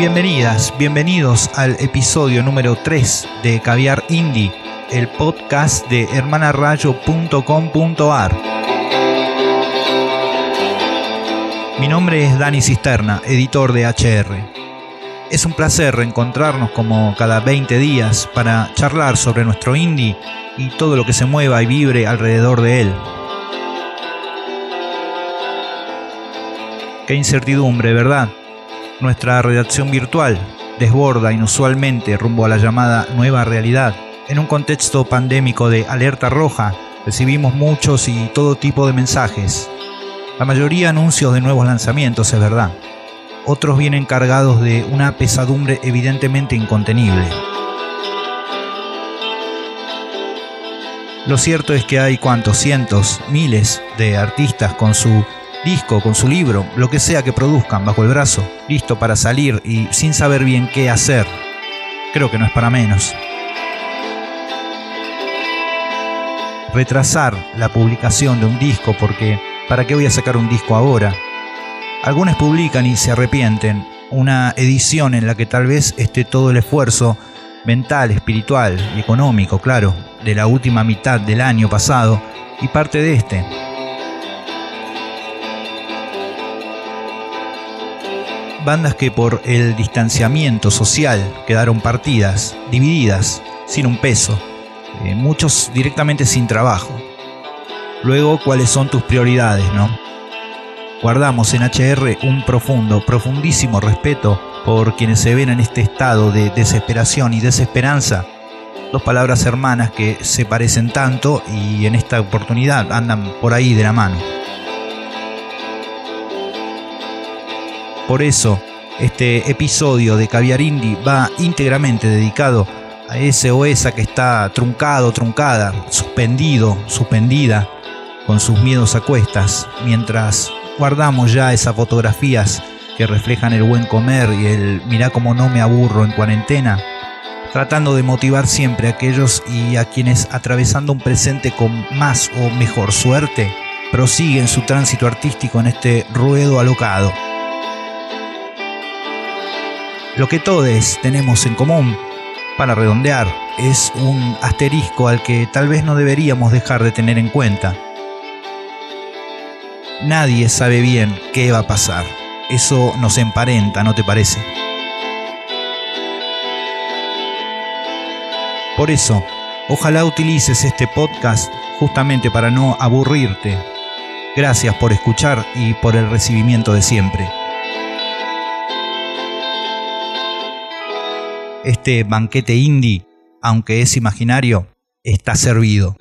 Bienvenidas, bienvenidos al episodio número 3 de Caviar Indie, el podcast de hermanarayo.com.ar. Mi nombre es Dani Cisterna, editor de HR. Es un placer reencontrarnos como cada 20 días para charlar sobre nuestro indie y todo lo que se mueva y vibre alrededor de él. Qué incertidumbre, ¿verdad? Nuestra redacción virtual desborda inusualmente rumbo a la llamada nueva realidad. En un contexto pandémico de alerta roja, recibimos muchos y todo tipo de mensajes. La mayoría anuncios de nuevos lanzamientos, es verdad. Otros vienen cargados de una pesadumbre evidentemente incontenible. Lo cierto es que hay cuantos cientos, miles de artistas con su disco, con su libro, lo que sea que produzcan bajo el brazo, listo para salir y sin saber bien qué hacer. Creo que no es para menos. Retrasar la publicación de un disco porque ¿para qué voy a sacar un disco ahora? Algunos publican y se arrepienten. Una edición en la que tal vez esté todo el esfuerzo mental, espiritual y económico, claro, de la última mitad del año pasado y parte de este. Bandas que por el distanciamiento social quedaron partidas, divididas, sin un peso, eh, muchos directamente sin trabajo. Luego, ¿cuáles son tus prioridades, no? Guardamos en HR un profundo, profundísimo respeto por quienes se ven en este estado de desesperación y desesperanza. Dos palabras hermanas que se parecen tanto y en esta oportunidad andan por ahí de la mano. Por eso, este episodio de Caviar Indie va íntegramente dedicado a ese o esa que está truncado, truncada, suspendido, suspendida, con sus miedos a cuestas, mientras guardamos ya esas fotografías que reflejan el buen comer y el mirá como no me aburro en cuarentena, tratando de motivar siempre a aquellos y a quienes atravesando un presente con más o mejor suerte, prosiguen su tránsito artístico en este ruedo alocado. Lo que todos tenemos en común, para redondear, es un asterisco al que tal vez no deberíamos dejar de tener en cuenta. Nadie sabe bien qué va a pasar. Eso nos emparenta, ¿no te parece? Por eso, ojalá utilices este podcast justamente para no aburrirte. Gracias por escuchar y por el recibimiento de siempre. Este banquete indie, aunque es imaginario, está servido.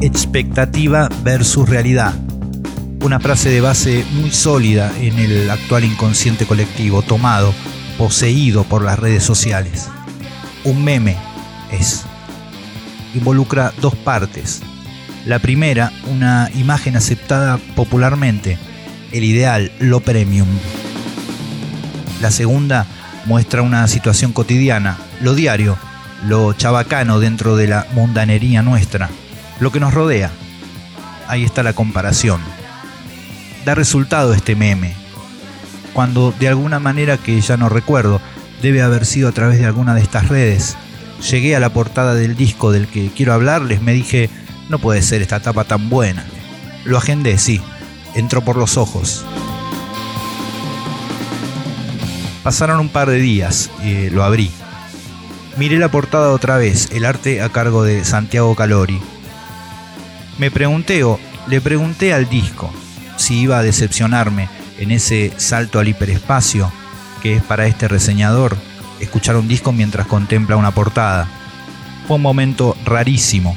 Expectativa versus realidad. Una frase de base muy sólida en el actual inconsciente colectivo, tomado, poseído por las redes sociales. Un meme es involucra dos partes. La primera, una imagen aceptada popularmente, el ideal, lo premium. La segunda muestra una situación cotidiana, lo diario, lo chabacano dentro de la mundanería nuestra, lo que nos rodea. Ahí está la comparación. Da resultado este meme, cuando de alguna manera que ya no recuerdo, debe haber sido a través de alguna de estas redes, llegué a la portada del disco del que quiero hablarles, me dije, no puede ser esta tapa tan buena. Lo agendé, sí, entró por los ojos. Pasaron un par de días y lo abrí. Miré la portada otra vez, el arte a cargo de Santiago Calori. Me pregunté o le pregunté al disco si iba a decepcionarme en ese salto al hiperespacio que es para este reseñador escuchar un disco mientras contempla una portada. Fue un momento rarísimo.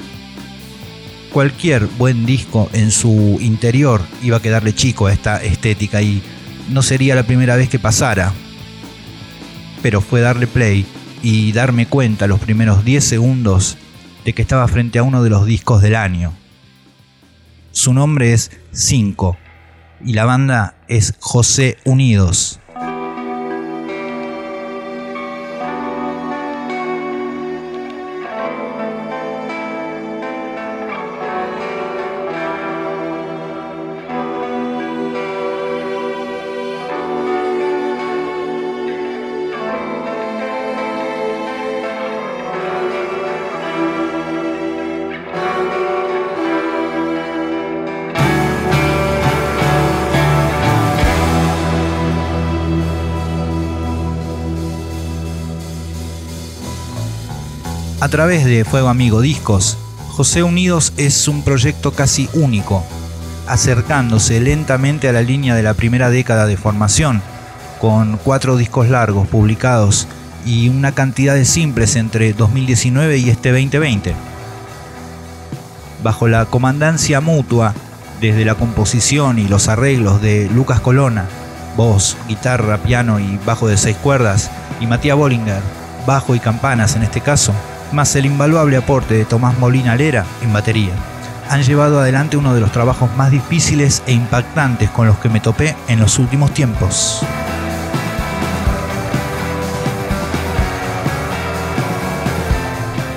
Cualquier buen disco en su interior iba a quedarle chico a esta estética y no sería la primera vez que pasara. Pero fue darle play y darme cuenta los primeros 10 segundos de que estaba frente a uno de los discos del año. Su nombre es 5 y la banda es José Unidos. A través de Fuego Amigo Discos, José Unidos es un proyecto casi único, acercándose lentamente a la línea de la primera década de formación, con cuatro discos largos publicados y una cantidad de simples entre 2019 y este 2020. Bajo la comandancia mutua, desde la composición y los arreglos de Lucas Colona, voz, guitarra, piano y bajo de seis cuerdas, y Matías Bollinger, bajo y campanas en este caso, más el invaluable aporte de Tomás Molina Lera en batería, han llevado adelante uno de los trabajos más difíciles e impactantes con los que me topé en los últimos tiempos.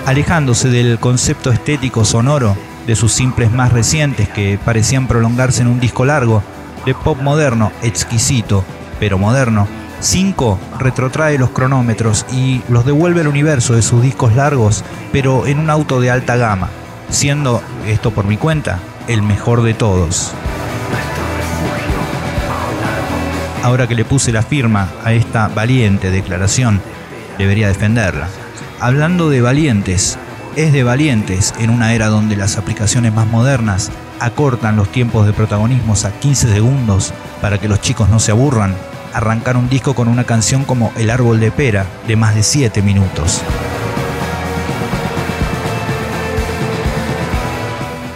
Alejándose del concepto estético sonoro de sus simples más recientes que parecían prolongarse en un disco largo, de pop moderno, exquisito, pero moderno, 5 retrotrae los cronómetros y los devuelve al universo de sus discos largos, pero en un auto de alta gama, siendo, esto por mi cuenta, el mejor de todos. Ahora que le puse la firma a esta valiente declaración, debería defenderla. Hablando de valientes, es de valientes en una era donde las aplicaciones más modernas acortan los tiempos de protagonismos a 15 segundos para que los chicos no se aburran arrancar un disco con una canción como El árbol de pera, de más de 7 minutos.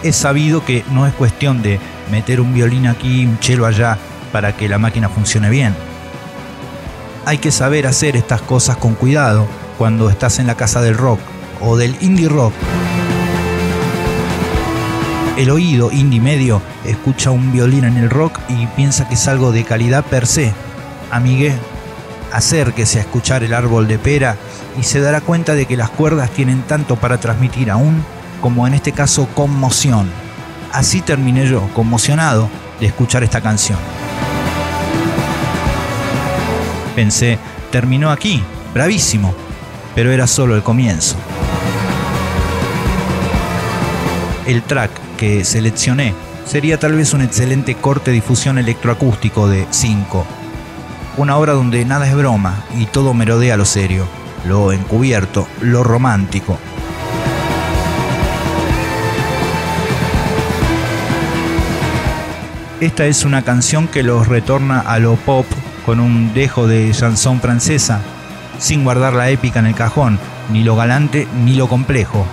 Es sabido que no es cuestión de meter un violín aquí, un chelo allá, para que la máquina funcione bien. Hay que saber hacer estas cosas con cuidado cuando estás en la casa del rock o del indie rock. El oído indie medio escucha un violín en el rock y piensa que es algo de calidad per se, amigue, acérquese a escuchar el árbol de pera y se dará cuenta de que las cuerdas tienen tanto para transmitir aún como en este caso conmoción. Así terminé yo, conmocionado de escuchar esta canción. Pensé, terminó aquí, bravísimo, pero era solo el comienzo. El track que seleccioné sería tal vez un excelente corte difusión electroacústico de 5 una obra donde nada es broma y todo merodea lo serio, lo encubierto, lo romántico. Esta es una canción que los retorna a lo pop con un dejo de chanson francesa, sin guardar la épica en el cajón, ni lo galante ni lo complejo.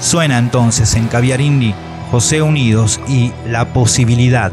Suena entonces en Caviar Indie, José Unidos y La Posibilidad.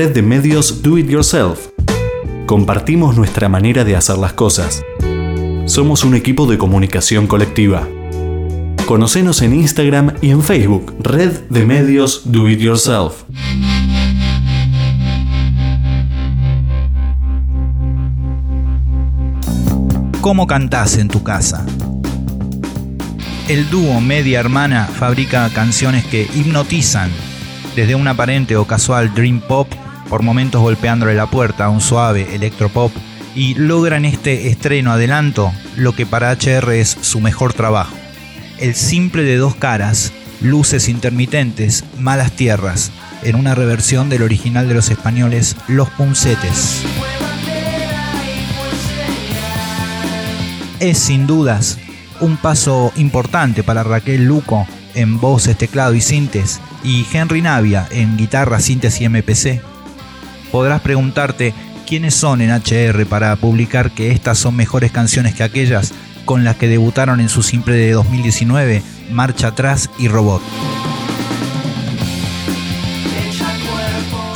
Red de medios Do It Yourself. Compartimos nuestra manera de hacer las cosas. Somos un equipo de comunicación colectiva. Conocenos en Instagram y en Facebook, Red de Medios Do It Yourself. ¿Cómo cantás en tu casa? El dúo Media Hermana fabrica canciones que hipnotizan, desde un aparente o casual dream pop, por momentos golpeándole la puerta a un suave electropop, y logran este estreno adelanto lo que para HR es su mejor trabajo. El simple de dos caras, luces intermitentes, malas tierras, en una reversión del original de los españoles Los Puncetes. Es sin dudas un paso importante para Raquel Luco en voces, teclado y sintes y Henry Navia en guitarra, sintes y MPC. Podrás preguntarte quiénes son en HR para publicar que estas son mejores canciones que aquellas con las que debutaron en su simple de 2019, Marcha Atrás y Robot.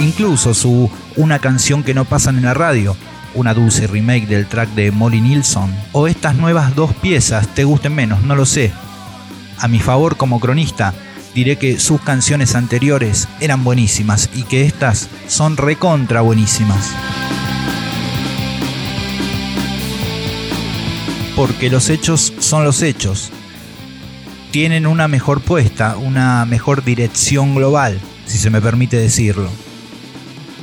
Incluso su Una canción que no pasan en la radio, una dulce remake del track de Molly Nilsson, o estas nuevas dos piezas te gusten menos, no lo sé. A mi favor como cronista, diré que sus canciones anteriores eran buenísimas y que estas son recontra buenísimas. porque los hechos son los hechos. Tienen una mejor puesta, una mejor dirección global, si se me permite decirlo.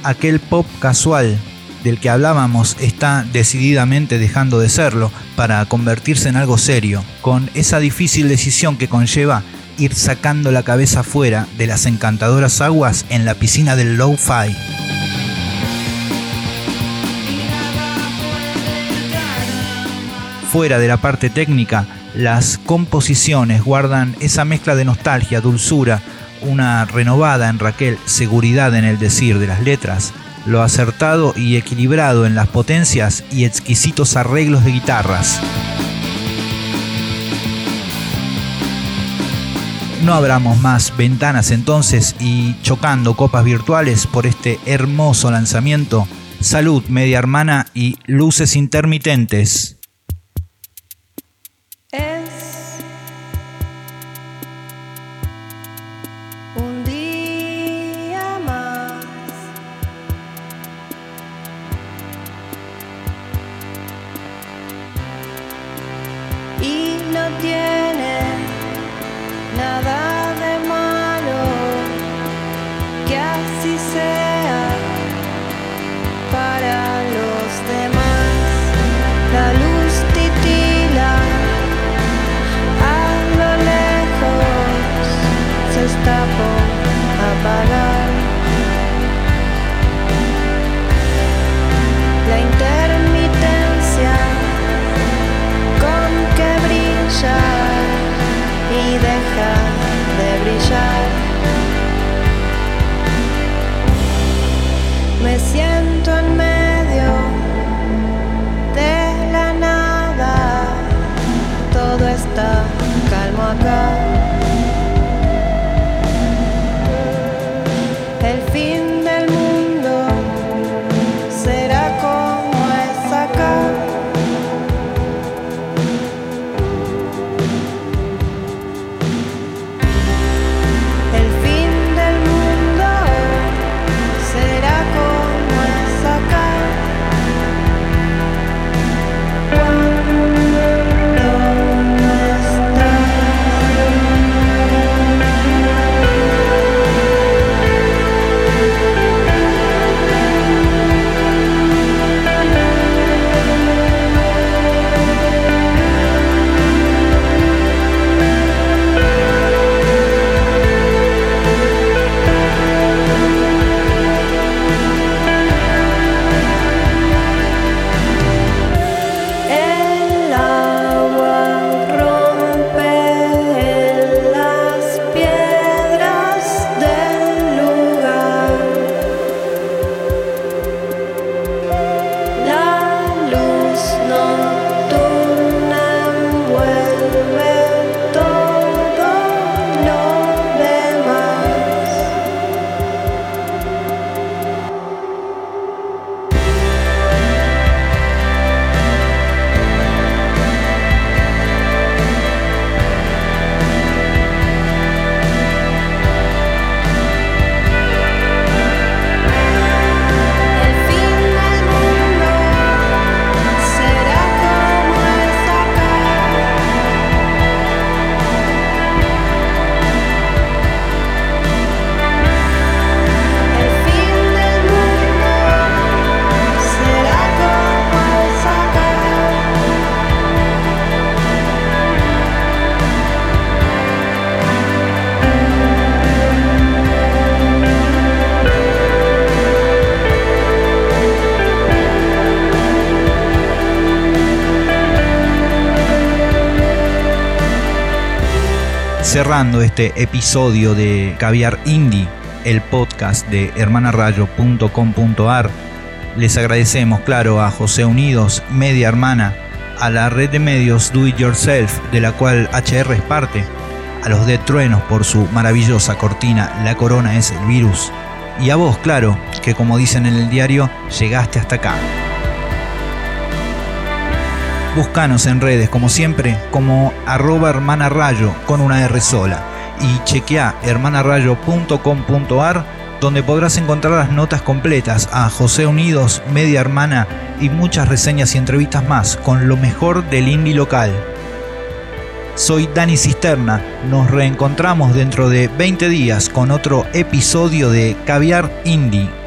Aquel pop casual del que hablábamos está decididamente dejando de serlo para convertirse en algo serio, con esa difícil decisión que conlleva ir sacando la cabeza fuera de las encantadoras aguas en la piscina del low-fi. fuera de la parte técnica, las composiciones guardan esa mezcla de nostalgia, dulzura, una renovada en Raquel seguridad en el decir de las letras, lo acertado y equilibrado en las potencias y exquisitos arreglos de guitarras. No abramos más ventanas entonces y chocando copas virtuales por este hermoso lanzamiento, salud media hermana y luces intermitentes. parar. La intermitencia con que brillar y deja de brillar. Me siento en Cerrando este episodio de Caviar Indie, el podcast de hermanarayo.com.ar, les agradecemos, claro, a José Unidos, Media Hermana, a la red de medios Do It Yourself, de la cual HR es parte, a los de Truenos por su maravillosa cortina La Corona es el virus, y a vos, claro, que como dicen en el diario, llegaste hasta acá. Búscanos en redes, como siempre, como arroba hermana rayo con una R sola. Y chequea hermanarayo.com.ar donde podrás encontrar las notas completas a José Unidos, Media Hermana y muchas reseñas y entrevistas más con lo mejor del indie local. Soy Dani Cisterna, nos reencontramos dentro de 20 días con otro episodio de Caviar Indie